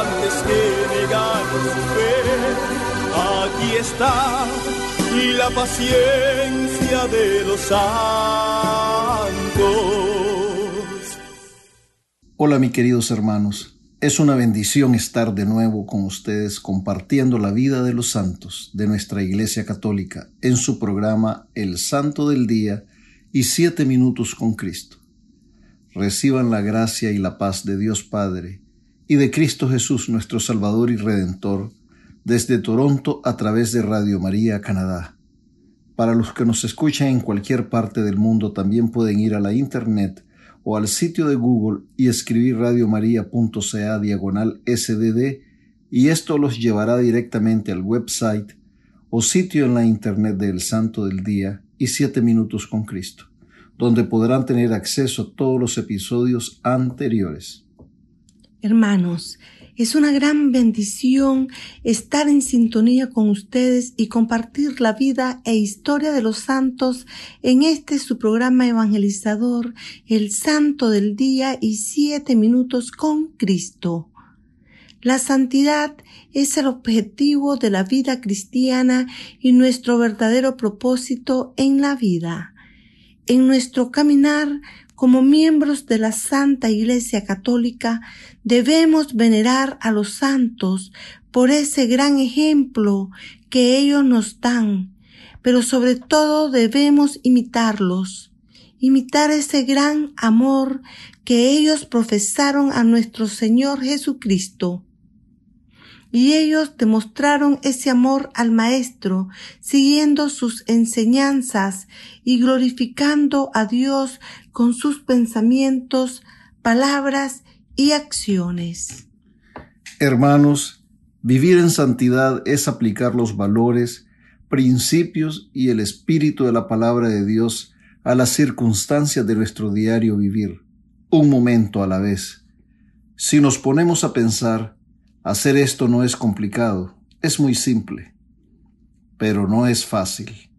antes que. Aquí está la paciencia de los santos. Hola mis queridos hermanos, es una bendición estar de nuevo con ustedes compartiendo la vida de los santos de nuestra Iglesia Católica en su programa El Santo del Día y Siete Minutos con Cristo. Reciban la gracia y la paz de Dios Padre y de Cristo Jesús nuestro Salvador y Redentor desde Toronto a través de Radio María Canadá. Para los que nos escuchan en cualquier parte del mundo también pueden ir a la internet o al sitio de Google y escribir radiomaria.ca diagonal sdd y esto los llevará directamente al website o sitio en la internet del Santo del Día y Siete Minutos con Cristo, donde podrán tener acceso a todos los episodios anteriores. Hermanos, es una gran bendición estar en sintonía con ustedes y compartir la vida e historia de los santos en este su programa evangelizador, El Santo del Día y Siete Minutos con Cristo. La santidad es el objetivo de la vida cristiana y nuestro verdadero propósito en la vida. En nuestro caminar como miembros de la Santa Iglesia Católica, debemos venerar a los santos por ese gran ejemplo que ellos nos dan, pero sobre todo debemos imitarlos, imitar ese gran amor que ellos profesaron a nuestro Señor Jesucristo. Y ellos demostraron ese amor al Maestro, siguiendo sus enseñanzas y glorificando a Dios con sus pensamientos, palabras y acciones. Hermanos, vivir en santidad es aplicar los valores, principios y el espíritu de la palabra de Dios a las circunstancias de nuestro diario vivir, un momento a la vez. Si nos ponemos a pensar, Hacer esto no es complicado, es muy simple, pero no es fácil,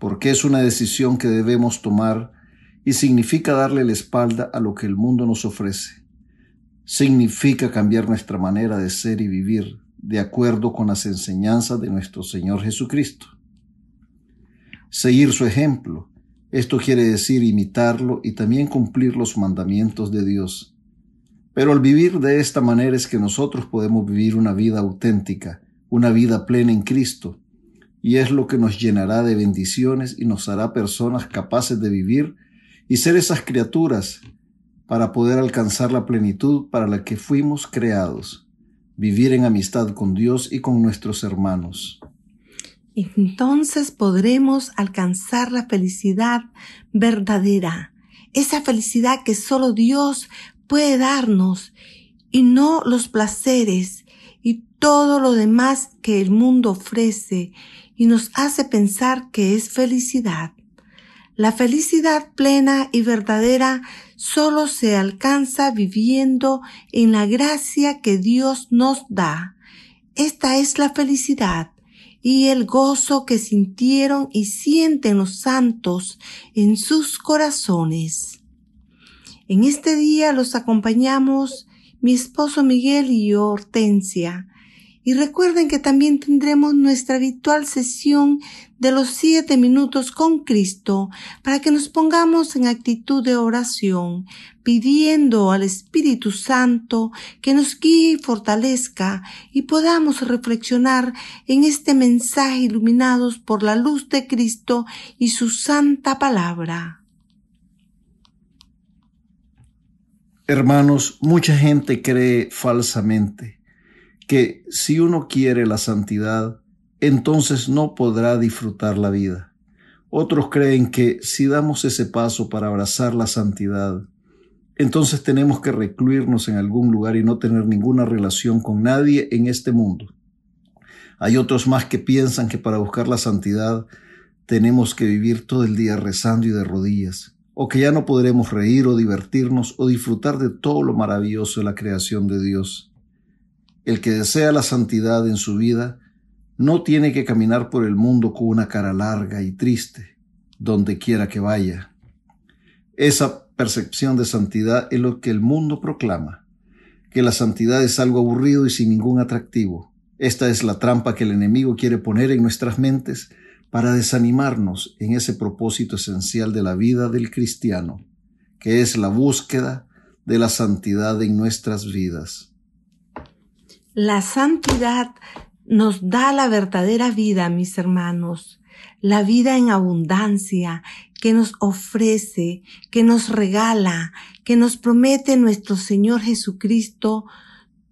porque es una decisión que debemos tomar y significa darle la espalda a lo que el mundo nos ofrece. Significa cambiar nuestra manera de ser y vivir de acuerdo con las enseñanzas de nuestro Señor Jesucristo. Seguir su ejemplo, esto quiere decir imitarlo y también cumplir los mandamientos de Dios pero al vivir de esta manera es que nosotros podemos vivir una vida auténtica, una vida plena en Cristo, y es lo que nos llenará de bendiciones y nos hará personas capaces de vivir y ser esas criaturas para poder alcanzar la plenitud para la que fuimos creados, vivir en amistad con Dios y con nuestros hermanos. Entonces podremos alcanzar la felicidad verdadera, esa felicidad que solo Dios puede darnos y no los placeres y todo lo demás que el mundo ofrece y nos hace pensar que es felicidad. La felicidad plena y verdadera solo se alcanza viviendo en la gracia que Dios nos da. Esta es la felicidad y el gozo que sintieron y sienten los santos en sus corazones. En este día los acompañamos mi esposo Miguel y yo, Hortensia, Y recuerden que también tendremos nuestra habitual sesión de los siete minutos con Cristo para que nos pongamos en actitud de oración, pidiendo al Espíritu Santo que nos guíe y fortalezca y podamos reflexionar en este mensaje iluminados por la luz de Cristo y su santa palabra. Hermanos, mucha gente cree falsamente que si uno quiere la santidad, entonces no podrá disfrutar la vida. Otros creen que si damos ese paso para abrazar la santidad, entonces tenemos que recluirnos en algún lugar y no tener ninguna relación con nadie en este mundo. Hay otros más que piensan que para buscar la santidad tenemos que vivir todo el día rezando y de rodillas, o que ya no podremos reír o divertirnos o disfrutar de todo lo maravilloso de la creación de Dios. El que desea la santidad en su vida no tiene que caminar por el mundo con una cara larga y triste, donde quiera que vaya. Esa percepción de santidad es lo que el mundo proclama, que la santidad es algo aburrido y sin ningún atractivo. Esta es la trampa que el enemigo quiere poner en nuestras mentes para desanimarnos en ese propósito esencial de la vida del cristiano, que es la búsqueda de la santidad en nuestras vidas. La santidad nos da la verdadera vida, mis hermanos, la vida en abundancia que nos ofrece, que nos regala, que nos promete nuestro Señor Jesucristo,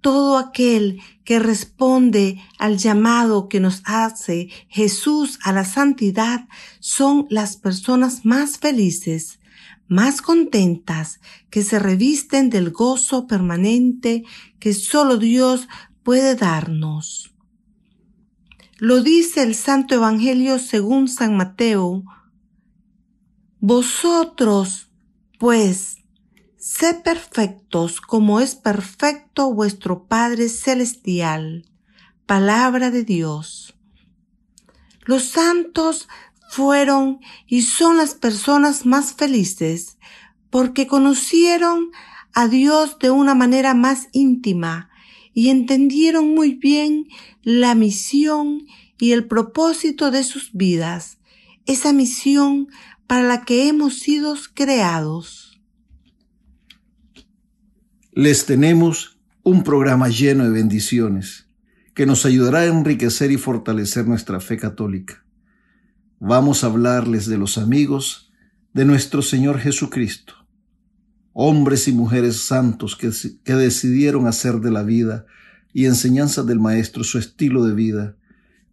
todo aquel que responde al llamado que nos hace Jesús a la santidad son las personas más felices, más contentas, que se revisten del gozo permanente que solo Dios puede darnos. Lo dice el Santo Evangelio según San Mateo. Vosotros, pues, sed perfectos como es perfecto vuestro Padre Celestial. Palabra de Dios. Los santos fueron y son las personas más felices porque conocieron a Dios de una manera más íntima y entendieron muy bien la misión y el propósito de sus vidas, esa misión para la que hemos sido creados. Les tenemos un programa lleno de bendiciones que nos ayudará a enriquecer y fortalecer nuestra fe católica. Vamos a hablarles de los amigos de nuestro Señor Jesucristo hombres y mujeres santos que, decidieron hacer de la vida y enseñanza del Maestro su estilo de vida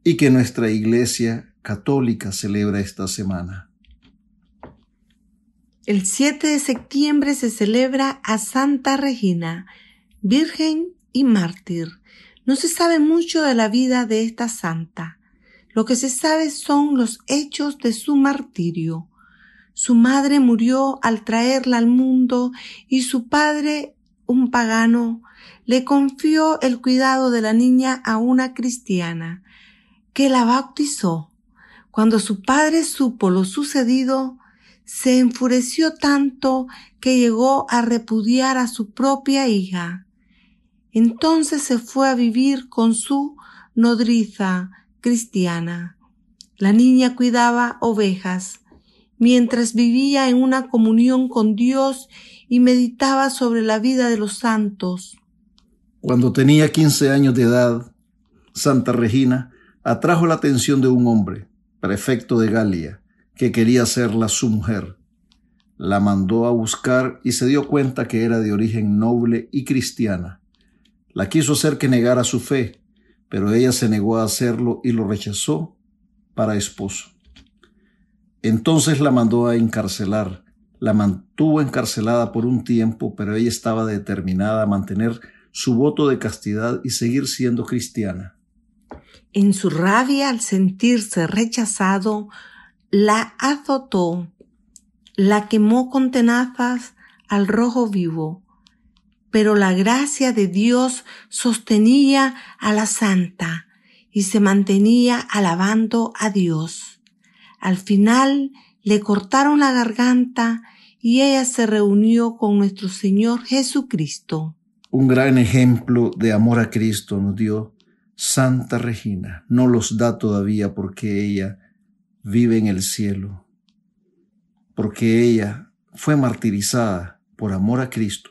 y que nuestra Iglesia católica celebra esta semana. El 7 de septiembre se celebra a Santa Regina, Virgen y mártir. No se sabe mucho de la vida de esta santa. Lo que se sabe son los hechos de su martirio. Su madre murió al traerla al mundo y su padre, un pagano, le confió el cuidado de la niña a una cristiana, que la bautizó. Cuando su padre supo lo sucedido, se enfureció tanto que llegó a repudiar a su propia hija. Entonces se fue a vivir con su nodriza cristiana. La niña cuidaba ovejas mientras vivía en una comunión con Dios y meditaba sobre la vida de los santos. Cuando tenía 15 años de edad, Santa Regina atrajo la atención de un hombre, prefecto de Galia, que quería hacerla su mujer. La mandó a buscar y se dio cuenta que era de origen noble y cristiana. La quiso hacer que negara su fe, pero ella se negó a hacerlo y lo rechazó para esposo. Entonces la mandó a encarcelar. La mantuvo encarcelada por un tiempo, pero ella estaba determinada a mantener su voto de castidad y seguir siendo cristiana. En su rabia al sentirse rechazado, la azotó, la quemó con tenazas al rojo vivo. Pero la gracia de Dios sostenía a la santa y se mantenía alabando a Dios. Al final le cortaron la garganta y ella se reunió con nuestro Señor Jesucristo. Un gran ejemplo de amor a Cristo nos dio Santa Regina no los da todavía porque ella vive en el cielo, porque ella fue martirizada por amor a Cristo,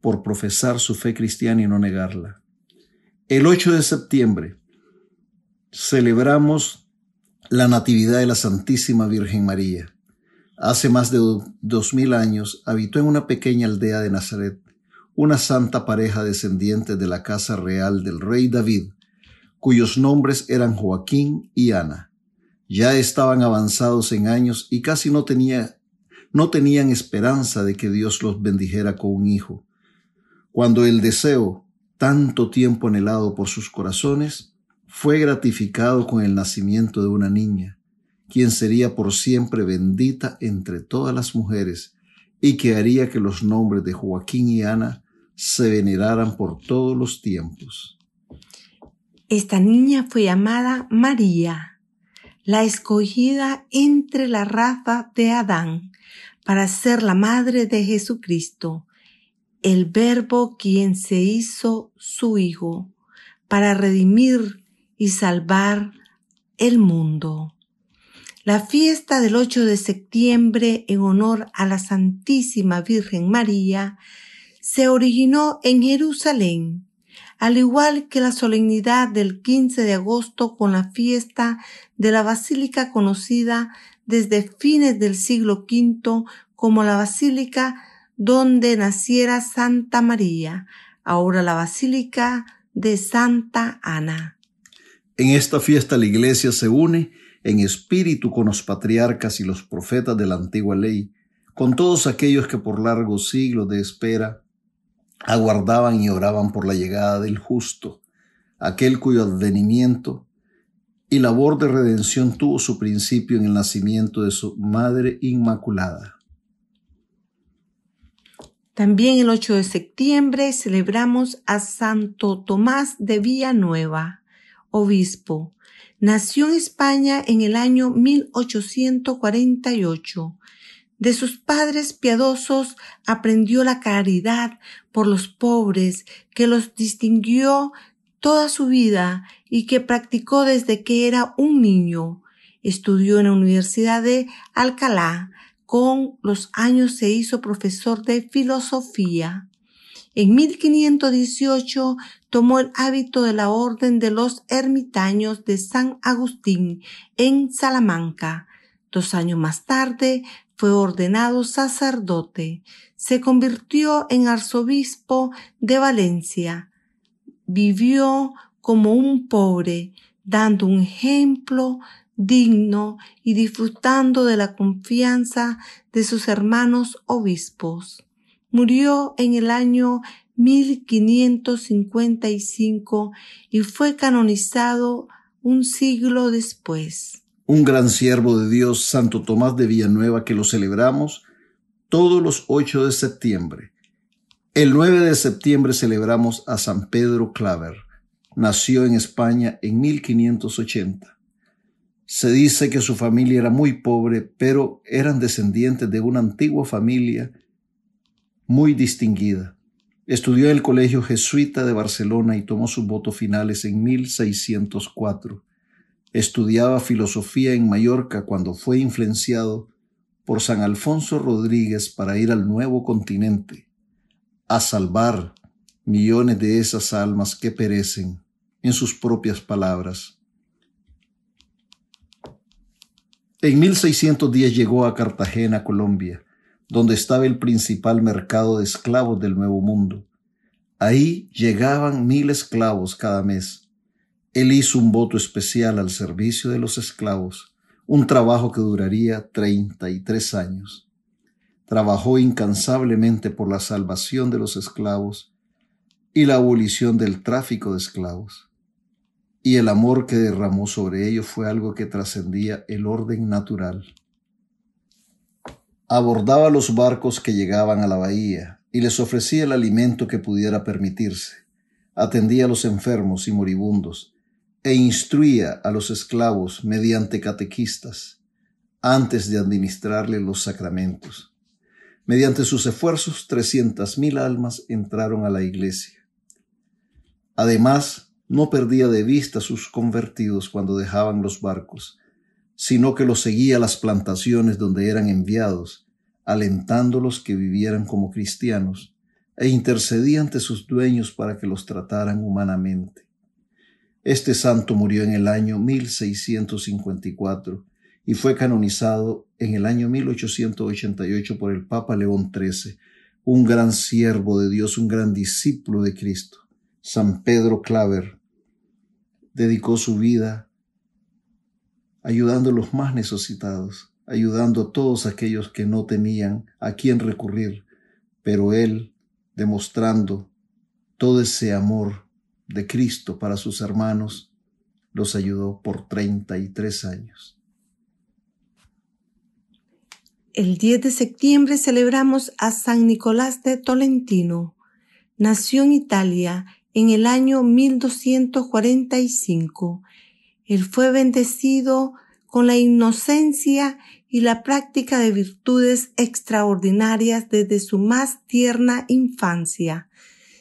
por profesar su fe cristiana y no negarla. El 8 de septiembre celebramos la Natividad de la Santísima Virgen María. Hace más de dos mil años habitó en una pequeña aldea de Nazaret una santa pareja descendiente de la casa real del rey David, cuyos nombres eran Joaquín y Ana. Ya estaban avanzados en años y casi no, no tenían esperanza de que Dios los bendijera con un hijo. Cuando el deseo, tanto tiempo anhelado por sus corazones, fue gratificado con el nacimiento de una niña, quien sería por siempre bendita entre todas las mujeres y que haría que los nombres de Joaquín y Ana se veneraran por todos los tiempos. Esta niña fue llamada María, la escogida entre la raza de Adán para ser la madre de Jesucristo, el verbo quien se hizo su hijo, para redimir y salvar el mundo. La fiesta del 8 de septiembre en honor a la Santísima Virgen María se originó en Jerusalén, al igual que la solemnidad del 15 de agosto con la fiesta de la basílica conocida desde fines del siglo V como la basílica donde naciera Santa María, ahora la basílica de Santa Ana. En esta fiesta la iglesia se une en espíritu con los patriarcas y los profetas de la antigua ley, con todos aquellos que por largos siglos de espera aguardaban y oraban por la llegada del justo, aquel cuyo advenimiento y labor de redención tuvo su principio en el nacimiento de su Madre Inmaculada. También el 8 de septiembre celebramos a Santo Tomás de Villanueva, obispo. Nació en España en el año 1848 de sus padres piadosos aprendió la caridad por los pobres, que los distinguió toda su vida y que practicó desde que era un niño. Estudió en la Universidad de Alcalá. Con los años se hizo profesor de filosofía. En 1518 tomó el hábito de la Orden de los Ermitaños de San Agustín en Salamanca. Dos años más tarde fue ordenado sacerdote, se convirtió en arzobispo de Valencia, vivió como un pobre, dando un ejemplo digno y disfrutando de la confianza de sus hermanos obispos. Murió en el año 1555 y fue canonizado un siglo después un gran siervo de Dios, Santo Tomás de Villanueva, que lo celebramos todos los 8 de septiembre. El 9 de septiembre celebramos a San Pedro Claver. Nació en España en 1580. Se dice que su familia era muy pobre, pero eran descendientes de una antigua familia muy distinguida. Estudió en el Colegio Jesuita de Barcelona y tomó sus votos finales en 1604 Estudiaba filosofía en Mallorca cuando fue influenciado por San Alfonso Rodríguez para ir al nuevo continente, a salvar millones de esas almas que perecen, en sus propias palabras. En 1610 llegó a Cartagena, Colombia, donde estaba el principal mercado de esclavos del Nuevo Mundo. Ahí llegaban mil esclavos cada mes él hizo un voto especial al servicio de los esclavos, un trabajo que duraría 33 años. Trabajó incansablemente por la salvación de los esclavos y la abolición del tráfico de esclavos. Y el amor que derramó sobre ellos fue algo que trascendía el orden natural. Abordaba los barcos que llegaban a la bahía y les ofrecía el alimento que pudiera permitirse. Atendía a los enfermos y moribundos e instruía a los esclavos mediante catequistas antes de administrarle los sacramentos. Mediante sus esfuerzos, trescientas mil almas entraron a la iglesia. Además, no perdía de vista a sus convertidos cuando dejaban los barcos, sino que los seguía a las plantaciones donde eran enviados, alentándolos que vivieran como cristianos, e intercedía ante sus dueños para que los trataran humanamente. Este santo murió en el año 1654 y fue canonizado en el año 1888 por el Papa León XIII, un gran siervo de Dios, un gran discípulo de Cristo. San Pedro Claver dedicó su vida ayudando a los más necesitados, ayudando a todos aquellos que no tenían a quién recurrir, pero él, demostrando todo ese amor de Cristo para sus hermanos, los ayudó por 33 años. El 10 de septiembre celebramos a San Nicolás de Tolentino. Nació en Italia en el año 1245. Él fue bendecido con la inocencia y la práctica de virtudes extraordinarias desde su más tierna infancia.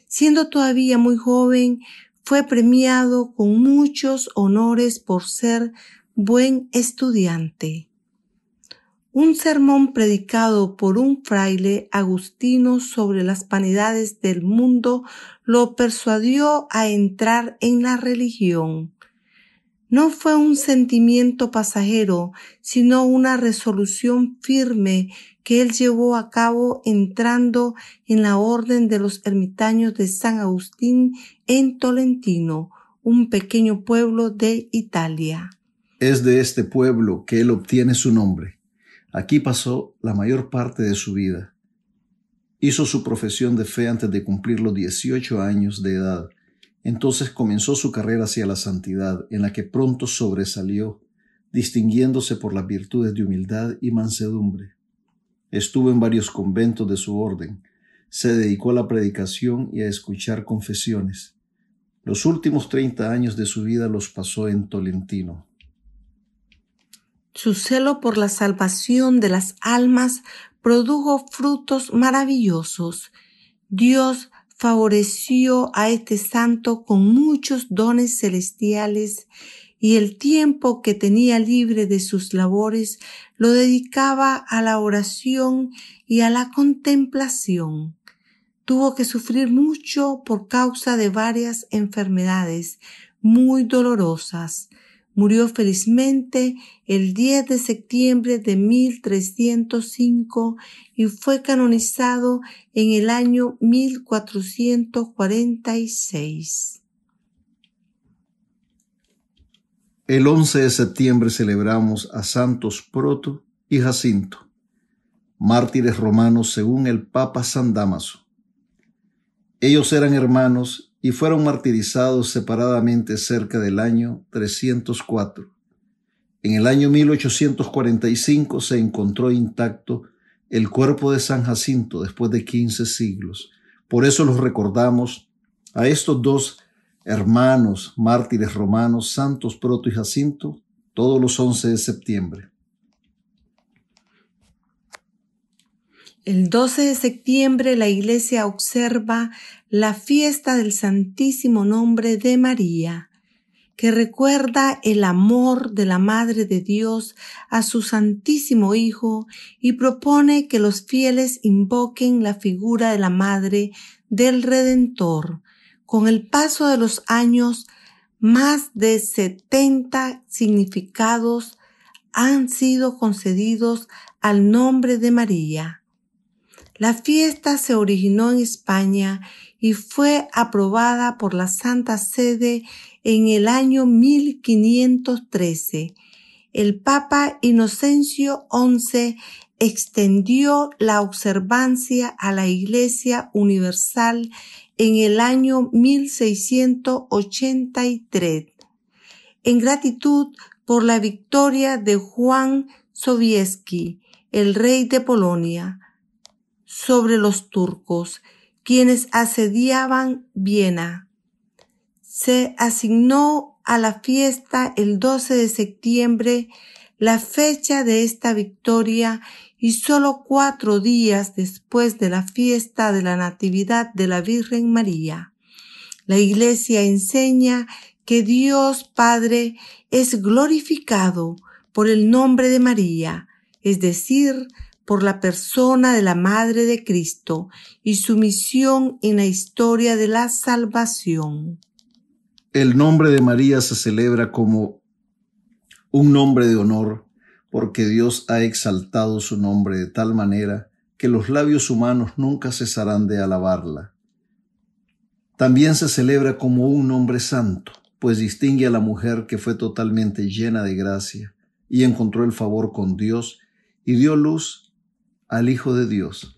Siendo todavía muy joven, fue premiado con muchos honores por ser buen estudiante. Un sermón predicado por un fraile agustino sobre las vanidades del mundo lo persuadió a entrar en la religión. No fue un sentimiento pasajero, sino una resolución firme que él llevó a cabo entrando en la orden de los ermitaños de San Agustín en Tolentino, un pequeño pueblo de Italia. Es de este pueblo que él obtiene su nombre. Aquí pasó la mayor parte de su vida. Hizo su profesión de fe antes de cumplir los 18 años de edad entonces comenzó su carrera hacia la santidad, en la que pronto sobresalió, distinguiéndose por las virtudes de humildad y mansedumbre. Estuvo en varios conventos de su orden, se dedicó a la predicación y a escuchar confesiones. Los últimos treinta años de su vida los pasó en Tolentino. Su celo por la salvación de las almas produjo frutos maravillosos. Dios favoreció a este santo con muchos dones celestiales y el tiempo que tenía libre de sus labores lo dedicaba a la oración y a la contemplación. Tuvo que sufrir mucho por causa de varias enfermedades muy dolorosas, Murió felizmente el 10 de septiembre de 1305 y fue canonizado en el año 1446. El 11 de septiembre celebramos a Santos Proto y Jacinto, mártires romanos según el Papa San Damaso. Ellos eran hermanos y fueron martirizados separadamente cerca del año 304. En el año 1845 se encontró intacto el cuerpo de San Jacinto después de 15 siglos. Por eso los recordamos a estos dos hermanos mártires romanos, Santos Proto y Jacinto, todos los 11 de septiembre. El 12 de septiembre la iglesia observa la fiesta del Santísimo Nombre de María, que recuerda el amor de la Madre de Dios a su Santísimo Hijo y propone que los fieles invoquen la figura de la Madre del Redentor. Con el paso de los años, más de 70 significados han sido concedidos al nombre de María. La fiesta se originó en España y fue aprobada por la Santa Sede en el año 1513. El Papa Inocencio XI extendió la observancia a la Iglesia Universal en el año 1683, en gratitud por la victoria de Juan Sobieski, el rey de Polonia, sobre los turcos quienes asediaban Viena. Se asignó a la fiesta el 12 de septiembre la fecha de esta victoria y solo cuatro días después de la fiesta de la Natividad de la Virgen María. La Iglesia enseña que Dios Padre es glorificado por el nombre de María, es decir, por la persona de la Madre de Cristo y su misión en la historia de la salvación. El nombre de María se celebra como un nombre de honor porque Dios ha exaltado su nombre de tal manera que los labios humanos nunca cesarán de alabarla. También se celebra como un nombre santo, pues distingue a la mujer que fue totalmente llena de gracia y encontró el favor con Dios y dio luz al Hijo de Dios.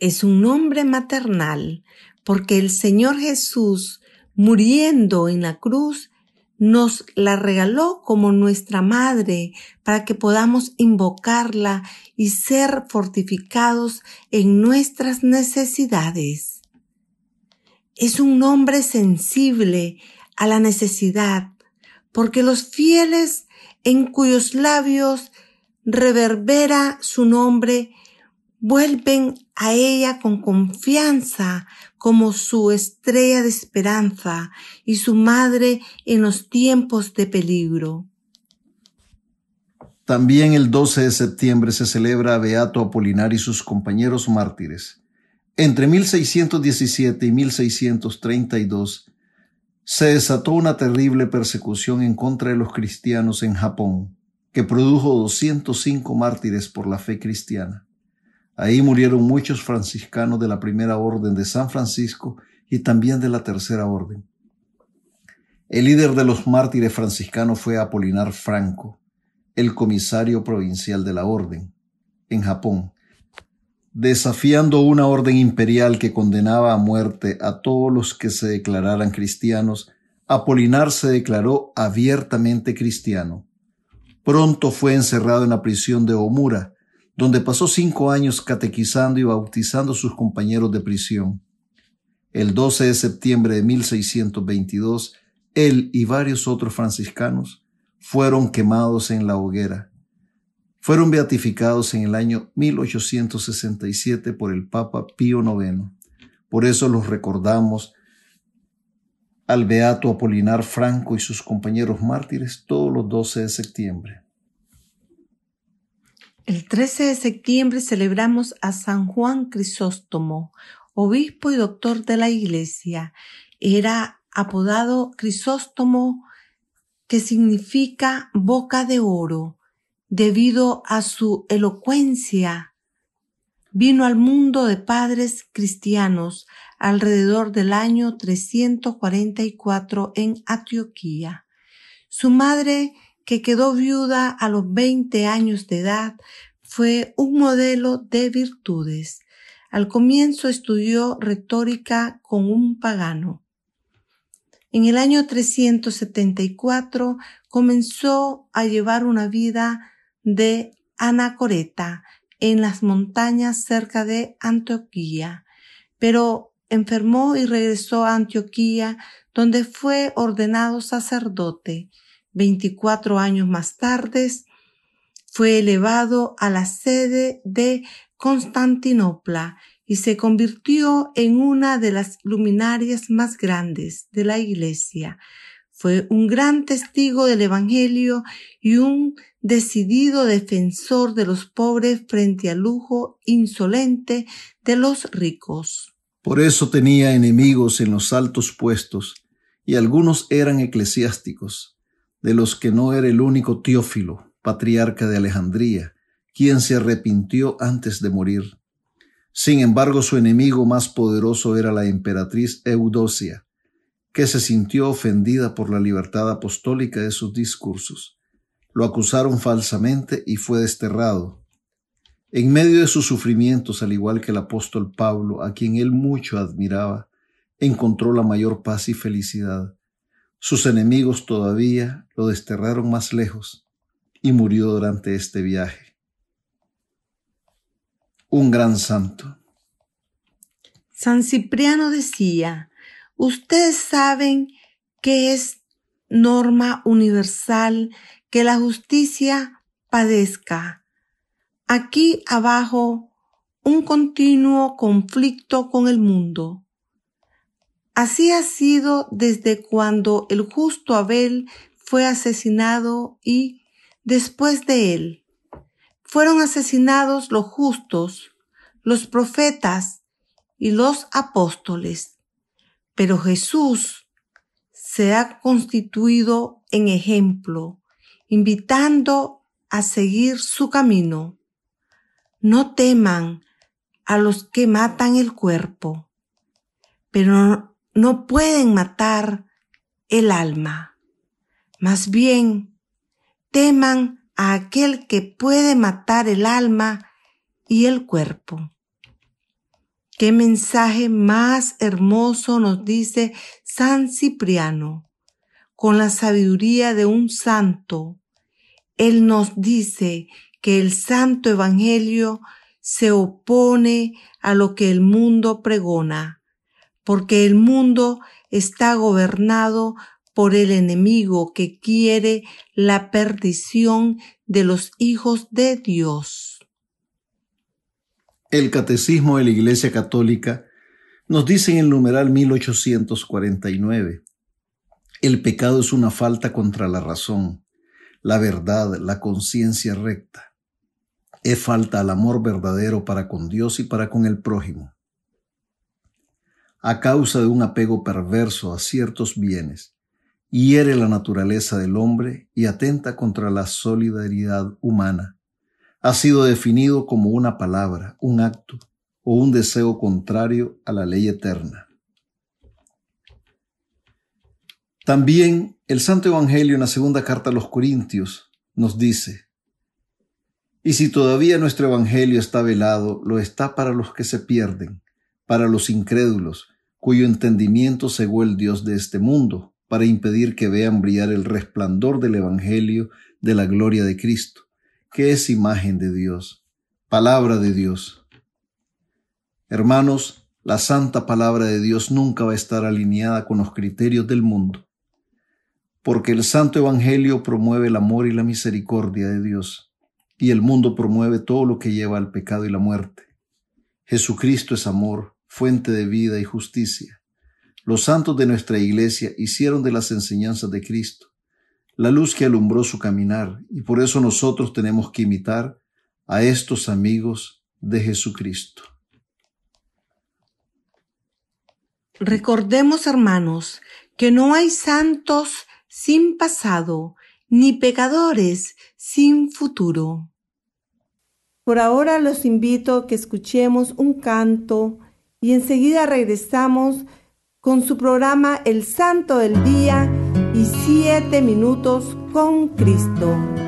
Es un nombre maternal porque el Señor Jesús, muriendo en la cruz, nos la regaló como nuestra madre para que podamos invocarla y ser fortificados en nuestras necesidades. Es un nombre sensible a la necesidad, porque los fieles en cuyos labios reverbera su nombre, vuelven a ella con confianza como su estrella de esperanza y su madre en los tiempos de peligro. También el 12 de septiembre se celebra a Beato Apolinar y sus compañeros mártires. Entre 1617 y 1632 se desató una terrible persecución en contra de los cristianos en Japón que produjo 205 mártires por la fe cristiana. Ahí murieron muchos franciscanos de la primera orden de San Francisco y también de la tercera orden. El líder de los mártires franciscanos fue Apolinar Franco, el comisario provincial de la orden, en Japón, desafiando una orden imperial que condenaba a muerte a todos los que se declararan cristianos, Apolinar se declaró abiertamente cristiano Pronto fue encerrado en la prisión de Omura, donde pasó cinco años catequizando y bautizando a sus compañeros de prisión. El 12 de septiembre de 1622, él y varios otros franciscanos fueron quemados en la hoguera. Fueron beatificados en el año 1867 por el Papa Pío IX. Por eso los recordamos al beato Apolinar Franco y sus compañeros mártires todos los 12 de septiembre. El 13 de septiembre celebramos a San Juan Crisóstomo, obispo y doctor de la Iglesia. Era apodado Crisóstomo, que significa boca de oro, debido a su elocuencia. Vino al mundo de padres cristianos alrededor del año 344 en Antioquía. Su madre, que quedó viuda a los 20 años de edad, fue un modelo de virtudes. Al comienzo estudió retórica con un pagano. En el año 374 comenzó a llevar una vida de anacoreta en las montañas cerca de Antioquía, pero enfermó y regresó a Antioquía, donde fue ordenado sacerdote. Veinticuatro años más tarde fue elevado a la sede de Constantinopla y se convirtió en una de las luminarias más grandes de la Iglesia. Fue un gran testigo del Evangelio y un decidido defensor de los pobres frente al lujo insolente de los ricos. Por eso tenía enemigos en los altos puestos, y algunos eran eclesiásticos, de los que no era el único Teófilo, patriarca de Alejandría, quien se arrepintió antes de morir. Sin embargo, su enemigo más poderoso era la emperatriz Eudocia, que se sintió ofendida por la libertad apostólica de sus discursos. Lo acusaron falsamente y fue desterrado, en medio de sus sufrimientos, al igual que el apóstol Pablo, a quien él mucho admiraba, encontró la mayor paz y felicidad. Sus enemigos todavía lo desterraron más lejos y murió durante este viaje. Un gran santo. San Cipriano decía, ustedes saben que es norma universal que la justicia padezca aquí abajo un continuo conflicto con el mundo. Así ha sido desde cuando el justo Abel fue asesinado y después de él fueron asesinados los justos, los profetas y los apóstoles. Pero Jesús se ha constituido en ejemplo, invitando a seguir su camino. No teman a los que matan el cuerpo, pero no pueden matar el alma. Más bien, teman a aquel que puede matar el alma y el cuerpo. Qué mensaje más hermoso nos dice San Cipriano, con la sabiduría de un santo. Él nos dice que el santo evangelio se opone a lo que el mundo pregona, porque el mundo está gobernado por el enemigo que quiere la perdición de los hijos de Dios. El Catecismo de la Iglesia Católica nos dice en el numeral 1849, el pecado es una falta contra la razón, la verdad, la conciencia recta. Es falta al amor verdadero para con Dios y para con el prójimo. A causa de un apego perverso a ciertos bienes, hiere la naturaleza del hombre y atenta contra la solidaridad humana. Ha sido definido como una palabra, un acto o un deseo contrario a la ley eterna. También el Santo Evangelio en la segunda carta a los Corintios nos dice, y si todavía nuestro Evangelio está velado, lo está para los que se pierden, para los incrédulos, cuyo entendimiento cegó el Dios de este mundo, para impedir que vean brillar el resplandor del Evangelio de la gloria de Cristo, que es imagen de Dios, palabra de Dios. Hermanos, la santa palabra de Dios nunca va a estar alineada con los criterios del mundo, porque el santo Evangelio promueve el amor y la misericordia de Dios, y el mundo promueve todo lo que lleva al pecado y la muerte. Jesucristo es amor, fuente de vida y justicia. Los santos de nuestra iglesia hicieron de las enseñanzas de Cristo la luz que alumbró su caminar y por eso nosotros tenemos que imitar a estos amigos de Jesucristo. Recordemos, hermanos, que no hay santos sin pasado, ni pecadores sin futuro. Por ahora los invito a que escuchemos un canto y enseguida regresamos con su programa El Santo del Día y Siete Minutos con Cristo.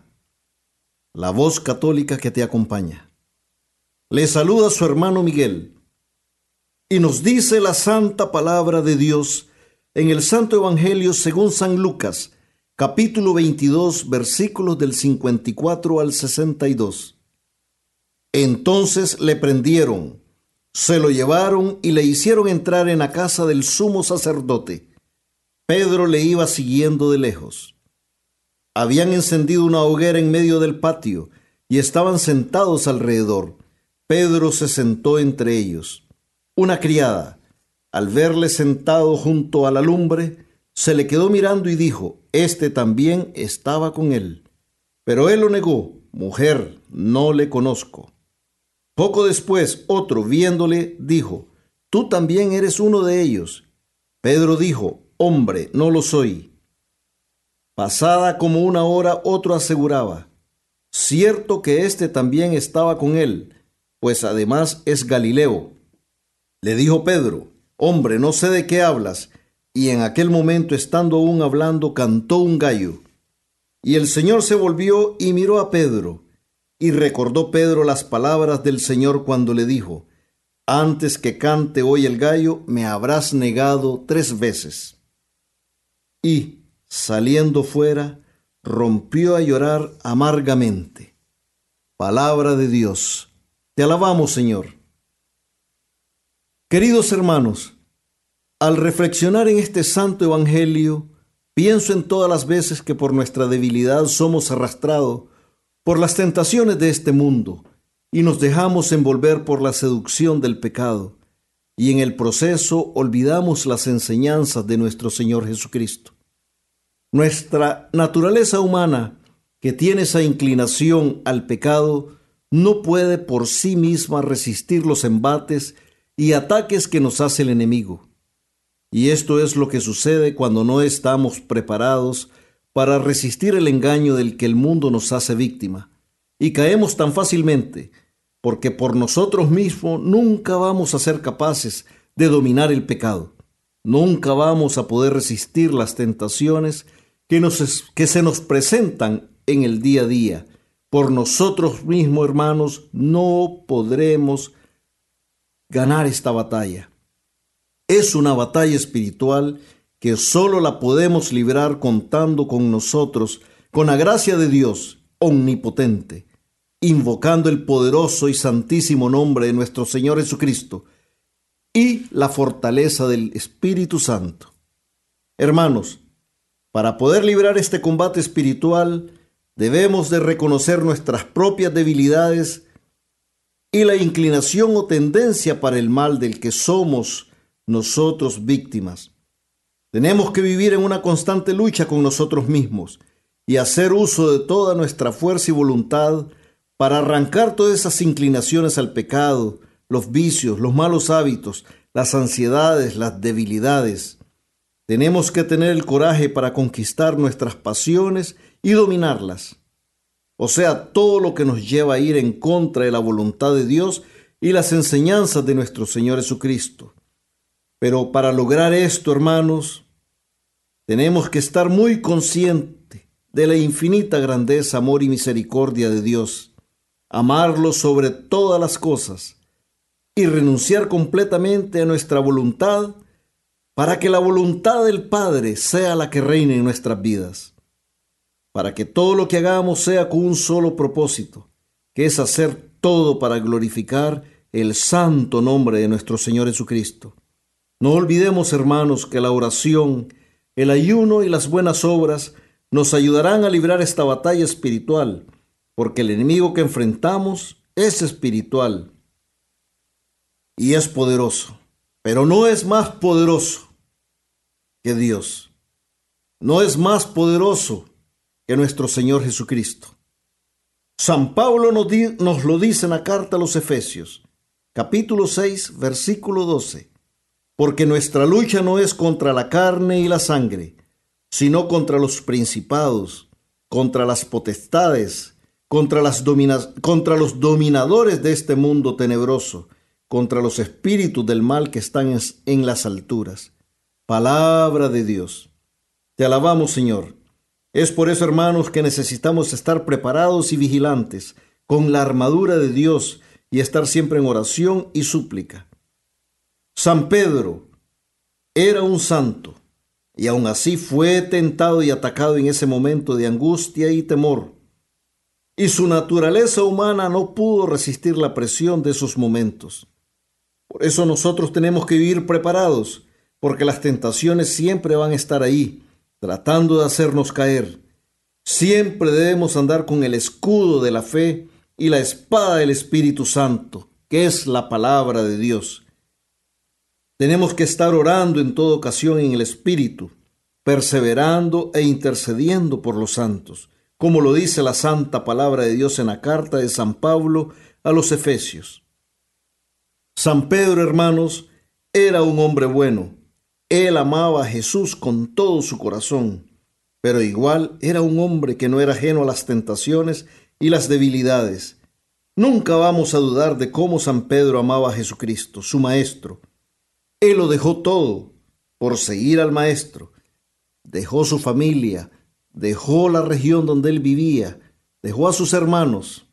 la voz católica que te acompaña. Le saluda su hermano Miguel y nos dice la santa palabra de Dios en el Santo Evangelio según San Lucas, capítulo 22, versículos del 54 al 62. Entonces le prendieron, se lo llevaron y le hicieron entrar en la casa del sumo sacerdote. Pedro le iba siguiendo de lejos. Habían encendido una hoguera en medio del patio y estaban sentados alrededor. Pedro se sentó entre ellos. Una criada, al verle sentado junto a la lumbre, se le quedó mirando y dijo, Este también estaba con él. Pero él lo negó, Mujer, no le conozco. Poco después, otro, viéndole, dijo, Tú también eres uno de ellos. Pedro dijo, Hombre, no lo soy. Pasada como una hora, otro aseguraba, cierto que éste también estaba con él, pues además es Galileo. Le dijo Pedro, hombre, no sé de qué hablas. Y en aquel momento, estando aún hablando, cantó un gallo. Y el Señor se volvió y miró a Pedro, y recordó Pedro las palabras del Señor cuando le dijo, antes que cante hoy el gallo, me habrás negado tres veces. Y, saliendo fuera, rompió a llorar amargamente. Palabra de Dios. Te alabamos, Señor. Queridos hermanos, al reflexionar en este santo Evangelio, pienso en todas las veces que por nuestra debilidad somos arrastrados por las tentaciones de este mundo y nos dejamos envolver por la seducción del pecado, y en el proceso olvidamos las enseñanzas de nuestro Señor Jesucristo. Nuestra naturaleza humana, que tiene esa inclinación al pecado, no puede por sí misma resistir los embates y ataques que nos hace el enemigo. Y esto es lo que sucede cuando no estamos preparados para resistir el engaño del que el mundo nos hace víctima. Y caemos tan fácilmente, porque por nosotros mismos nunca vamos a ser capaces de dominar el pecado. Nunca vamos a poder resistir las tentaciones que, nos, que se nos presentan en el día a día. Por nosotros mismos, hermanos, no podremos ganar esta batalla. Es una batalla espiritual que solo la podemos librar contando con nosotros, con la gracia de Dios omnipotente, invocando el poderoso y santísimo nombre de nuestro Señor Jesucristo y la fortaleza del Espíritu Santo. Hermanos, para poder librar este combate espiritual, debemos de reconocer nuestras propias debilidades y la inclinación o tendencia para el mal del que somos nosotros víctimas. Tenemos que vivir en una constante lucha con nosotros mismos y hacer uso de toda nuestra fuerza y voluntad para arrancar todas esas inclinaciones al pecado, los vicios, los malos hábitos, las ansiedades, las debilidades. Tenemos que tener el coraje para conquistar nuestras pasiones y dominarlas. O sea, todo lo que nos lleva a ir en contra de la voluntad de Dios y las enseñanzas de nuestro Señor Jesucristo. Pero para lograr esto, hermanos, tenemos que estar muy conscientes de la infinita grandeza, amor y misericordia de Dios, amarlo sobre todas las cosas y renunciar completamente a nuestra voluntad para que la voluntad del Padre sea la que reine en nuestras vidas, para que todo lo que hagamos sea con un solo propósito, que es hacer todo para glorificar el santo nombre de nuestro Señor Jesucristo. No olvidemos, hermanos, que la oración, el ayuno y las buenas obras nos ayudarán a librar esta batalla espiritual, porque el enemigo que enfrentamos es espiritual y es poderoso, pero no es más poderoso que Dios. No es más poderoso que nuestro Señor Jesucristo. San Pablo nos, lo dice en la carta a los Efesios, capítulo 6, versículo 12, porque nuestra lucha no es contra la carne y la sangre, sino contra los principados, contra las potestades, contra, las contra los dominadores de este mundo tenebroso, contra los espíritus del mal que están en las alturas. Palabra de Dios. Te alabamos, Señor. Es por eso, hermanos, que necesitamos estar preparados y vigilantes con la armadura de Dios y estar siempre en oración y súplica. San Pedro era un santo y aún así fue tentado y atacado en ese momento de angustia y temor. Y su naturaleza humana no pudo resistir la presión de esos momentos. Por eso nosotros tenemos que vivir preparados, porque las tentaciones siempre van a estar ahí, tratando de hacernos caer. Siempre debemos andar con el escudo de la fe y la espada del Espíritu Santo, que es la palabra de Dios. Tenemos que estar orando en toda ocasión en el Espíritu, perseverando e intercediendo por los santos, como lo dice la santa palabra de Dios en la carta de San Pablo a los Efesios. San Pedro, hermanos, era un hombre bueno. Él amaba a Jesús con todo su corazón, pero igual era un hombre que no era ajeno a las tentaciones y las debilidades. Nunca vamos a dudar de cómo San Pedro amaba a Jesucristo, su Maestro. Él lo dejó todo por seguir al Maestro. Dejó su familia, dejó la región donde él vivía, dejó a sus hermanos,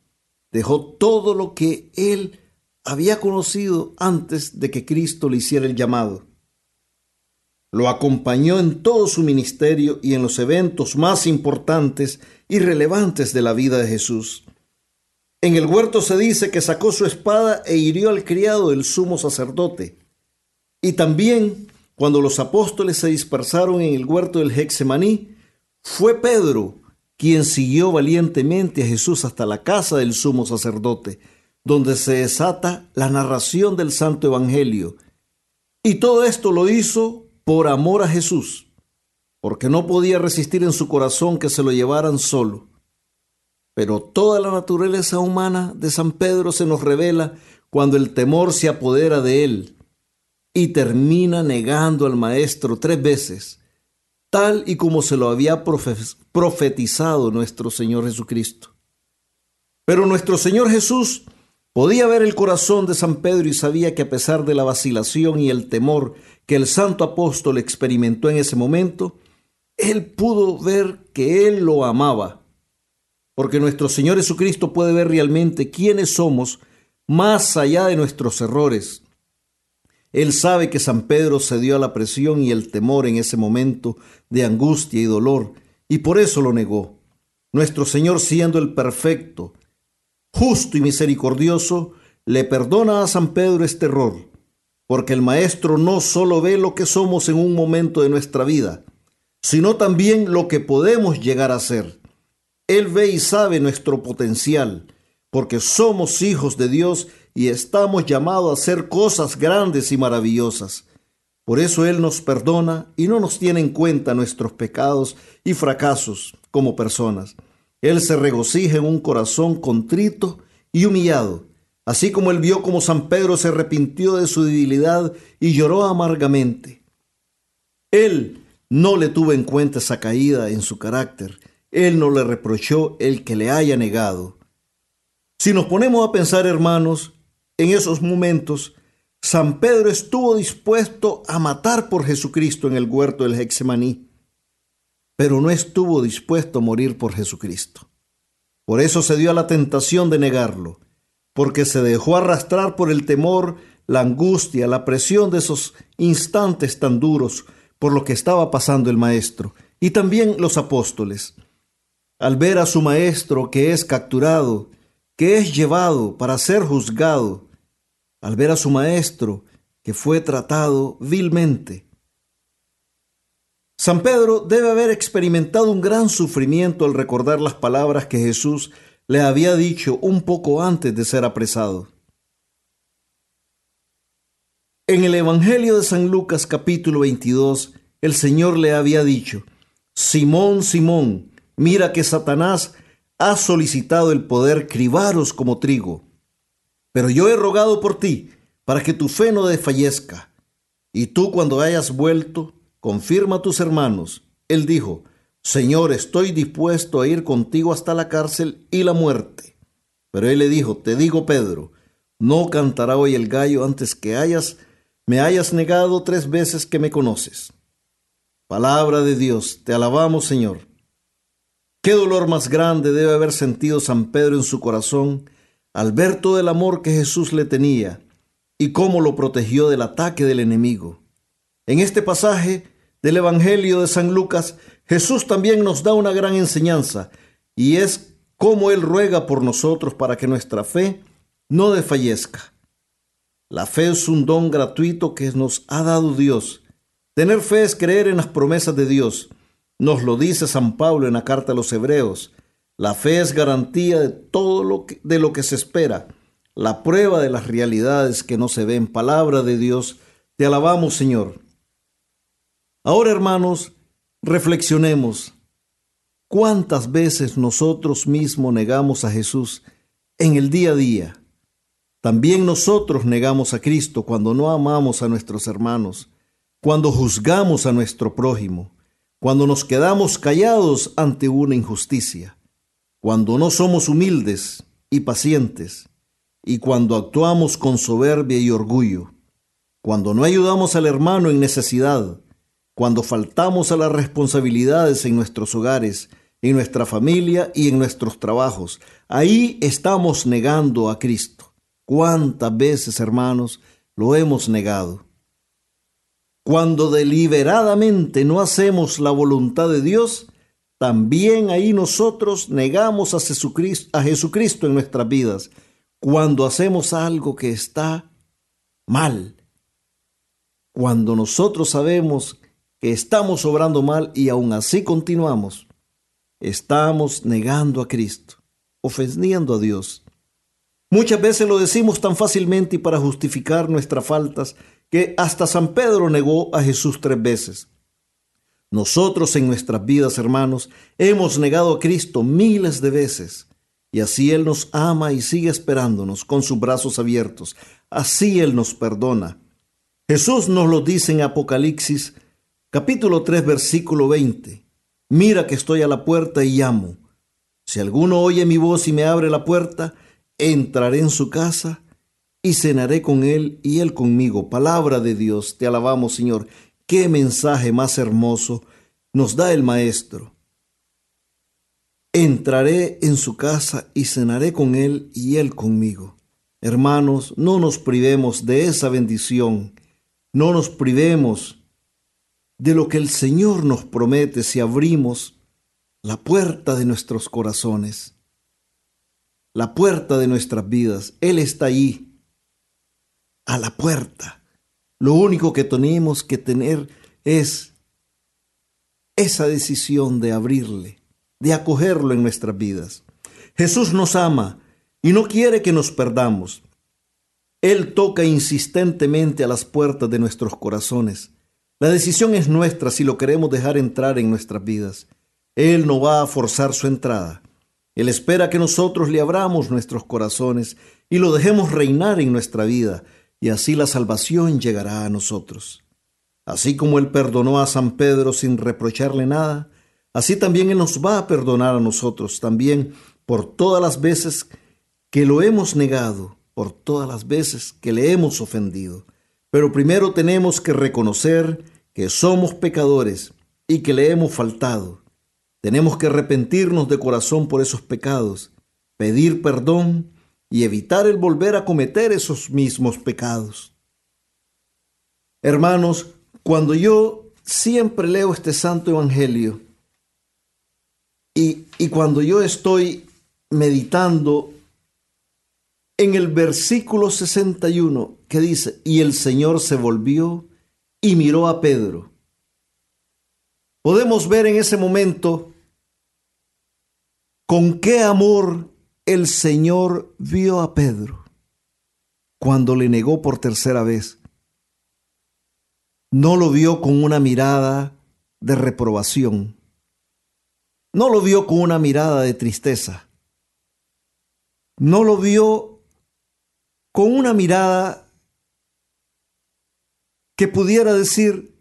dejó todo lo que él había conocido antes de que Cristo le hiciera el llamado. Lo acompañó en todo su ministerio y en los eventos más importantes y relevantes de la vida de Jesús. En el huerto se dice que sacó su espada e hirió al criado del sumo sacerdote. Y también, cuando los apóstoles se dispersaron en el huerto del Hexemaní, fue Pedro quien siguió valientemente a Jesús hasta la casa del sumo sacerdote, donde se desata la narración del Santo Evangelio. Y todo esto lo hizo por amor a Jesús, porque no podía resistir en su corazón que se lo llevaran solo. Pero toda la naturaleza humana de San Pedro se nos revela cuando el temor se apodera de él y termina negando al Maestro tres veces, tal y como se lo había profetizado nuestro Señor Jesucristo. Pero nuestro Señor Jesús Podía ver el corazón de San Pedro y sabía que a pesar de la vacilación y el temor que el santo apóstol experimentó en ese momento, él pudo ver que él lo amaba. Porque nuestro Señor Jesucristo puede ver realmente quiénes somos más allá de nuestros errores. Él sabe que San Pedro cedió a la presión y el temor en ese momento de angustia y dolor, y por eso lo negó. Nuestro Señor siendo el perfecto, justo y misericordioso, le perdona a San Pedro este error, porque el Maestro no solo ve lo que somos en un momento de nuestra vida, sino también lo que podemos llegar a ser. Él ve y sabe nuestro potencial, porque somos hijos de Dios y estamos llamados a hacer cosas grandes y maravillosas. Por eso Él nos perdona y no nos tiene en cuenta nuestros pecados y fracasos como personas. Él se regocija en un corazón contrito y humillado, así como él vio como San Pedro se arrepintió de su debilidad y lloró amargamente. Él no le tuvo en cuenta esa caída en su carácter, él no le reprochó el que le haya negado. Si nos ponemos a pensar, hermanos, en esos momentos, San Pedro estuvo dispuesto a matar por Jesucristo en el huerto del Hexemaní pero no estuvo dispuesto a morir por Jesucristo. Por eso se dio a la tentación de negarlo, porque se dejó arrastrar por el temor, la angustia, la presión de esos instantes tan duros por lo que estaba pasando el Maestro y también los apóstoles. Al ver a su Maestro que es capturado, que es llevado para ser juzgado, al ver a su Maestro que fue tratado vilmente, San Pedro debe haber experimentado un gran sufrimiento al recordar las palabras que Jesús le había dicho un poco antes de ser apresado. En el Evangelio de San Lucas capítulo 22, el Señor le había dicho, Simón, Simón, mira que Satanás has solicitado el poder cribaros como trigo. Pero yo he rogado por ti, para que tu fe no desfallezca. Y tú cuando hayas vuelto, confirma a tus hermanos. Él dijo, Señor, estoy dispuesto a ir contigo hasta la cárcel y la muerte. Pero él le dijo, te digo, Pedro, no cantará hoy el gallo antes que hayas, me hayas negado tres veces que me conoces. Palabra de Dios, te alabamos, Señor. Qué dolor más grande debe haber sentido San Pedro en su corazón al ver todo el amor que Jesús le tenía y cómo lo protegió del ataque del enemigo. En este pasaje del Evangelio de San Lucas, Jesús también nos da una gran enseñanza y es cómo Él ruega por nosotros para que nuestra fe no desfallezca. La fe es un don gratuito que nos ha dado Dios. Tener fe es creer en las promesas de Dios. Nos lo dice San Pablo en la carta a los Hebreos. La fe es garantía de todo lo que, de lo que se espera, la prueba de las realidades que no se ven. Palabra de Dios, te alabamos Señor. Ahora hermanos, reflexionemos. ¿Cuántas veces nosotros mismos negamos a Jesús en el día a día? También nosotros negamos a Cristo cuando no amamos a nuestros hermanos, cuando juzgamos a nuestro prójimo, cuando nos quedamos callados ante una injusticia, cuando no somos humildes y pacientes, y cuando actuamos con soberbia y orgullo, cuando no ayudamos al hermano en necesidad, cuando faltamos a las responsabilidades en nuestros hogares, en nuestra familia y en nuestros trabajos. Ahí estamos negando a Cristo. ¿Cuántas veces, hermanos, lo hemos negado? Cuando deliberadamente no hacemos la voluntad de Dios, también ahí nosotros negamos a Jesucristo, a Jesucristo en nuestras vidas. Cuando hacemos algo que está mal. Cuando nosotros sabemos que estamos obrando mal y aún así continuamos, estamos negando a Cristo, ofendiendo a Dios. Muchas veces lo decimos tan fácilmente y para justificar nuestras faltas que hasta San Pedro negó a Jesús tres veces. Nosotros en nuestras vidas, hermanos, hemos negado a Cristo miles de veces. Y así Él nos ama y sigue esperándonos con sus brazos abiertos. Así Él nos perdona. Jesús nos lo dice en Apocalipsis capítulo 3 versículo 20. Mira que estoy a la puerta y llamo. Si alguno oye mi voz y me abre la puerta, entraré en su casa y cenaré con él y él conmigo. Palabra de Dios, te alabamos Señor. Qué mensaje más hermoso nos da el Maestro. Entraré en su casa y cenaré con él y él conmigo. Hermanos, no nos privemos de esa bendición, no nos privemos de lo que el Señor nos promete si abrimos la puerta de nuestros corazones la puerta de nuestras vidas. Él está ahí, a la puerta. Lo único que tenemos que tener es esa decisión de abrirle, de acogerlo en nuestras vidas. Jesús nos ama y no quiere que nos perdamos. Él toca insistentemente a las puertas de nuestros corazones. La decisión es nuestra si lo queremos dejar entrar en nuestras vidas. Él no va a forzar su entrada. Él espera que nosotros le abramos nuestros corazones y lo dejemos reinar en nuestra vida, y así la salvación llegará a nosotros. Así como Él perdonó a San Pedro sin reprocharle nada, así también Él nos va a perdonar a nosotros también por todas las veces que lo hemos negado, por todas las veces que le hemos ofendido. Pero primero tenemos que reconocer que somos pecadores y que le hemos faltado tenemos que arrepentirnos de corazón por esos pecados, pedir perdón y evitar el volver a cometer esos mismos pecados. Hermanos, cuando yo siempre leo este santo evangelio y, y cuando yo estoy meditando en el versículo 61 que dice, y el Señor se volvió y miró a Pedro podemos ver en ese momento con qué amor el Señor vio a Pedro cuando le negó por tercera vez. No lo vio con una mirada de reprobación. No lo vio con una mirada de tristeza. no lo vio con una mirada que pudiera decir,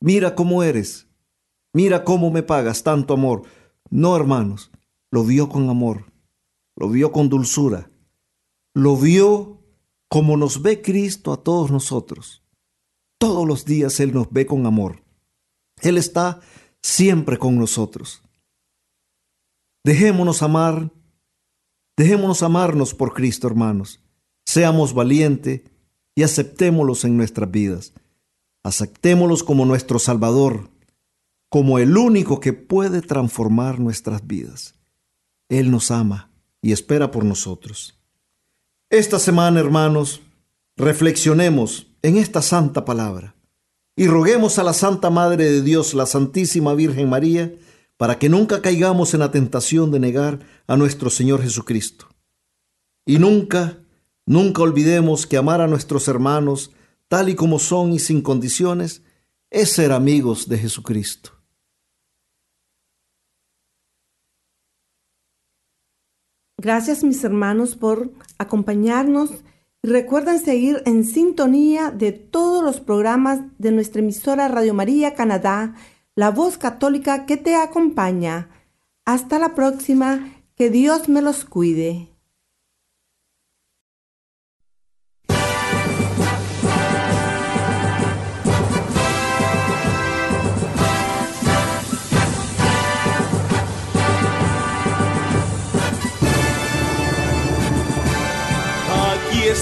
mira cómo eres, mira cómo me pagas tanto amor. No, hermanos, lo vio con amor, lo vio con dulzura, lo vio como nos ve Cristo a todos nosotros. Todos los días Él nos ve con amor. Él está siempre con nosotros. Dejémonos amar, dejémonos amarnos por Cristo, hermanos. Seamos valientes y aceptémoslos en nuestras vidas. Aceptémoslos como nuestro Salvador, como el único que puede transformar nuestras vidas. Él nos ama y espera por nosotros. Esta semana, hermanos, reflexionemos en esta santa palabra y roguemos a la Santa Madre de Dios, la Santísima Virgen María, para que nunca caigamos en la tentación de negar a nuestro Señor Jesucristo. Y nunca, nunca olvidemos que amar a nuestros hermanos tal y como son y sin condiciones, es ser amigos de Jesucristo. Gracias mis hermanos por acompañarnos y recuerden seguir en sintonía de todos los programas de nuestra emisora Radio María Canadá, la voz católica que te acompaña. Hasta la próxima, que Dios me los cuide.